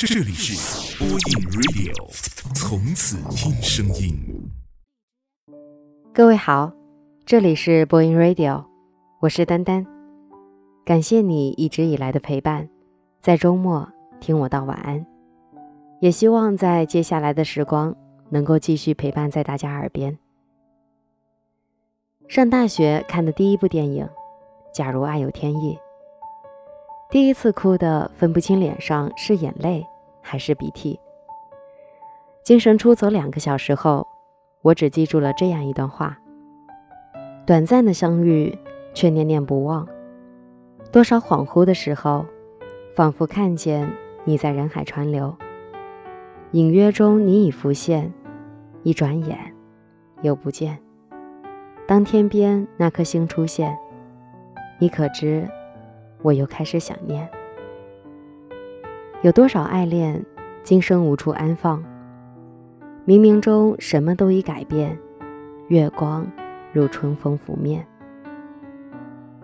这里是播音 Radio，从此听声音。各位好，这里是播音 Radio，我是丹丹。感谢你一直以来的陪伴，在周末听我道晚安，也希望在接下来的时光能够继续陪伴在大家耳边。上大学看的第一部电影《假如爱有天意》。第一次哭的分不清脸上是眼泪还是鼻涕。精神出走两个小时后，我只记住了这样一段话：短暂的相遇，却念念不忘。多少恍惚的时候，仿佛看见你在人海川流，隐约中你已浮现，一转眼又不见。当天边那颗星出现，你可知？我又开始想念，有多少爱恋，今生无处安放。冥冥中什么都已改变，月光如春风拂面。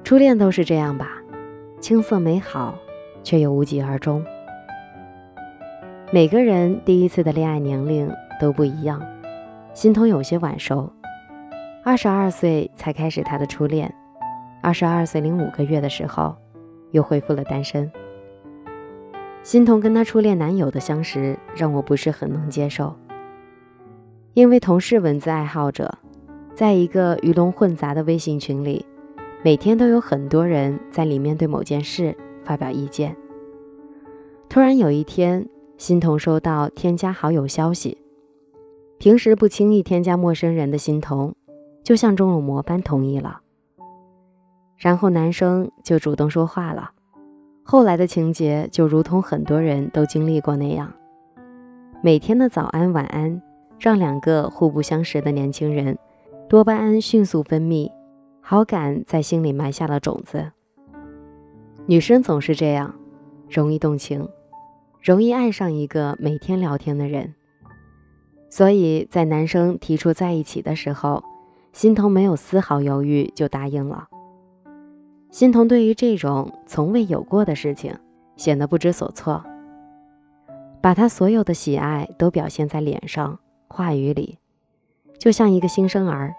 初恋都是这样吧，青涩美好，却又无疾而终。每个人第一次的恋爱年龄都不一样，心痛有些晚熟，二十二岁才开始他的初恋，二十二岁零五个月的时候。又恢复了单身，欣桐跟她初恋男友的相识让我不是很能接受，因为同是文字爱好者，在一个鱼龙混杂的微信群里，每天都有很多人在里面对某件事发表意见。突然有一天，欣桐收到添加好友消息，平时不轻易添加陌生人的心彤，就像中了魔般同意了。然后男生就主动说话了，后来的情节就如同很多人都经历过那样，每天的早安晚安，让两个互不相识的年轻人，多巴胺迅速分泌，好感在心里埋下了种子。女生总是这样，容易动情，容易爱上一个每天聊天的人，所以在男生提出在一起的时候，心头没有丝毫犹豫就答应了。心彤对于这种从未有过的事情显得不知所措，把他所有的喜爱都表现在脸上、话语里，就像一个新生儿，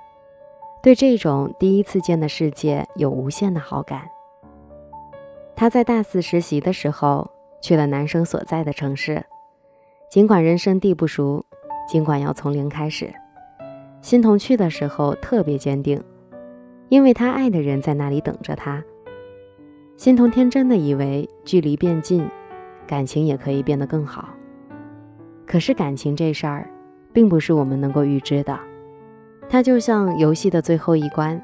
对这种第一次见的世界有无限的好感。他在大四实习的时候去了男生所在的城市，尽管人生地不熟，尽管要从零开始，欣桐去的时候特别坚定。因为他爱的人在那里等着他，心彤天真的以为距离变近，感情也可以变得更好。可是感情这事儿，并不是我们能够预知的，它就像游戏的最后一关，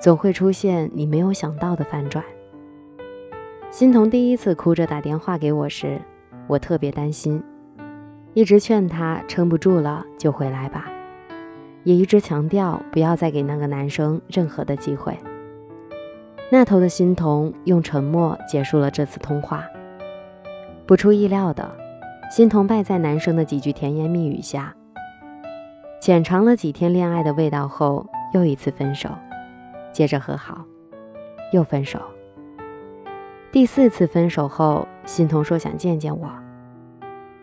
总会出现你没有想到的反转。心彤第一次哭着打电话给我时，我特别担心，一直劝他撑不住了就回来吧。也一直强调不要再给那个男生任何的机会。那头的心彤用沉默结束了这次通话。不出意料的，心彤败在男生的几句甜言蜜语下。浅尝了几天恋爱的味道后，又一次分手，接着和好，又分手。第四次分手后，欣桐说想见见我。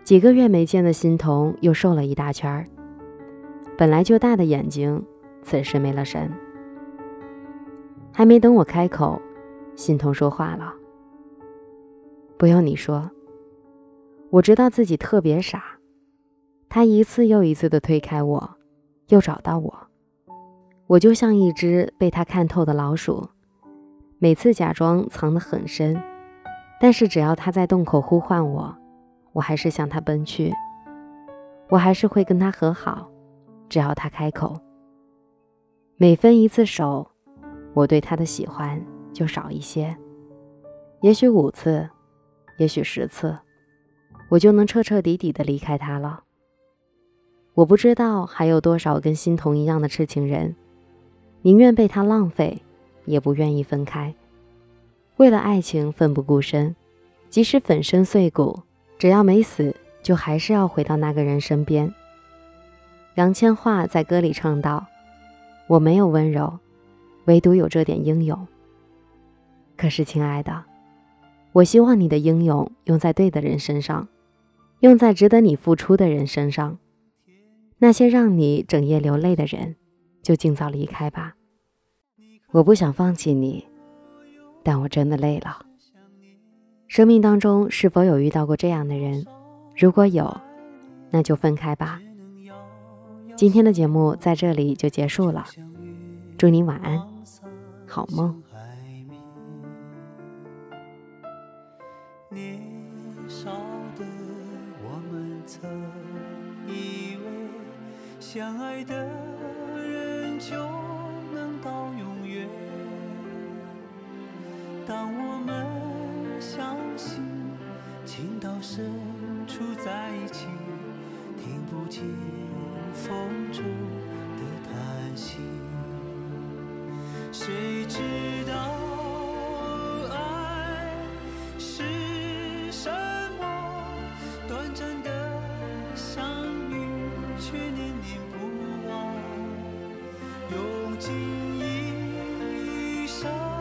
几个月没见的欣桐又瘦了一大圈儿。本来就大的眼睛，此时没了神。还没等我开口，心彤说话了：“不用你说，我知道自己特别傻。”他一次又一次的推开我，又找到我，我就像一只被他看透的老鼠，每次假装藏得很深，但是只要他在洞口呼唤我，我还是向他奔去，我还是会跟他和好。只要他开口，每分一次手，我对他的喜欢就少一些。也许五次，也许十次，我就能彻彻底底的离开他了。我不知道还有多少跟心桐一样的痴情人，宁愿被他浪费，也不愿意分开。为了爱情奋不顾身，即使粉身碎骨，只要没死，就还是要回到那个人身边。杨千嬅在歌里唱道：“我没有温柔，唯独有这点英勇。可是，亲爱的，我希望你的英勇用在对的人身上，用在值得你付出的人身上。那些让你整夜流泪的人，就尽早离开吧。我不想放弃你，但我真的累了。生命当中是否有遇到过这样的人？如果有，那就分开吧。今天的节目在这里就结束了，祝你晚安，好梦。年少的我们曾以为相爱的人就能到永远。当我们相信情到深处在一起，无尽风中的叹息，谁知道爱是什么？短暂的相遇却念念不忘，用尽一生。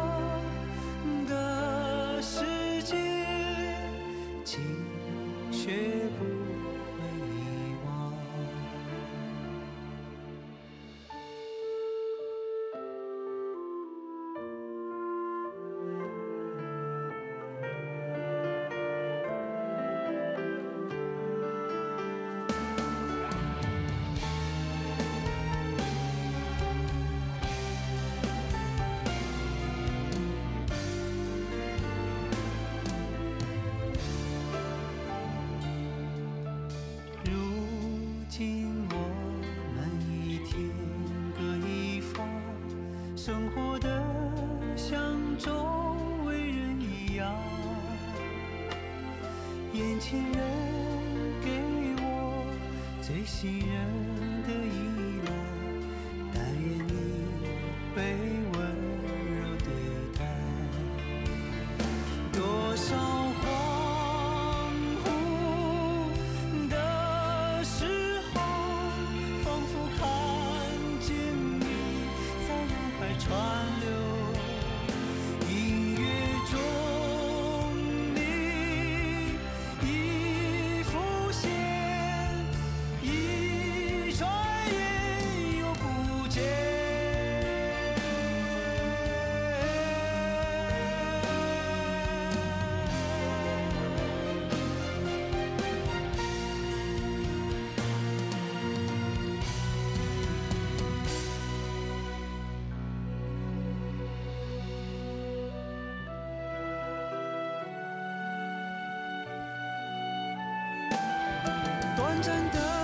年轻人给我最信任。短暂的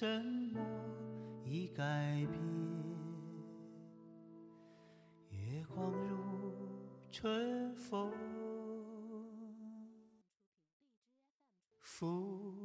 什么已改变？月光如春风，拂